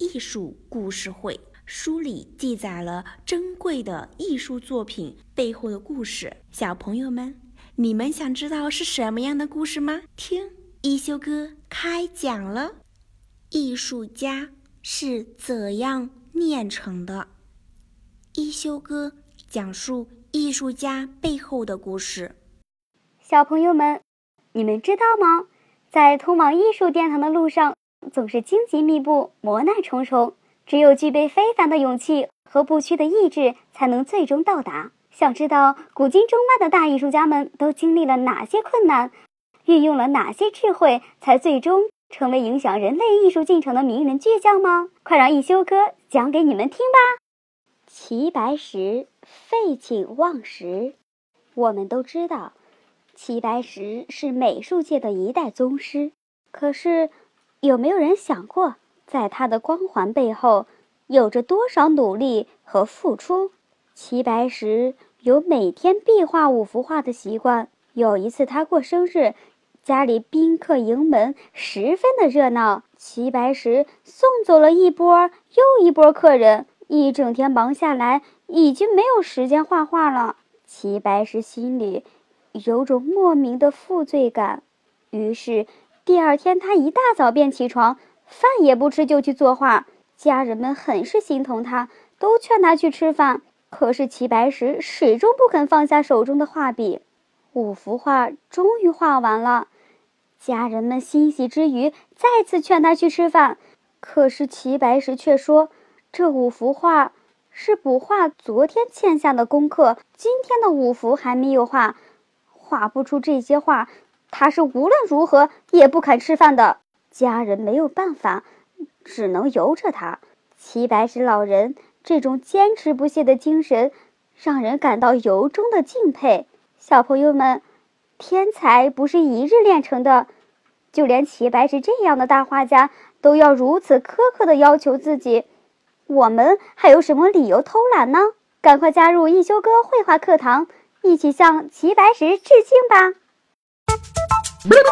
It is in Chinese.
艺术故事会》，书里记载了珍贵的艺术作品背后的故事。小朋友们，你们想知道是什么样的故事吗？听一休哥开讲了。艺术家是怎样炼成的？一休哥讲述艺术家背后的故事。小朋友们。你们知道吗？在通往艺术殿堂的路上，总是荆棘密布、磨难重重。只有具备非凡的勇气和不屈的意志，才能最终到达。想知道古今中外的大艺术家们都经历了哪些困难，运用了哪些智慧，才最终成为影响人类艺术进程的名人巨匠吗？快让一休哥讲给你们听吧！齐白石废寝忘食，我们都知道。齐白石是美术界的一代宗师，可是，有没有人想过，在他的光环背后，有着多少努力和付出？齐白石有每天必画五幅画的习惯。有一次他过生日，家里宾客迎门，十分的热闹。齐白石送走了一波又一波客人，一整天忙下来，已经没有时间画画了。齐白石心里。有种莫名的负罪感，于是第二天他一大早便起床，饭也不吃就去作画。家人们很是心疼他，都劝他去吃饭。可是齐白石始终不肯放下手中的画笔。五幅画终于画完了，家人们欣喜之余，再次劝他去吃饭。可是齐白石却说：“这五幅画是补画昨天欠下的功课，今天的五幅还没有画。”画不出这些画，他是无论如何也不肯吃饭的。家人没有办法，只能由着他。齐白石老人这种坚持不懈的精神，让人感到由衷的敬佩。小朋友们，天才不是一日练成的，就连齐白石这样的大画家都要如此苛刻的要求自己，我们还有什么理由偷懒呢？赶快加入一休哥绘画课堂！一起向齐白石致敬吧！Thank.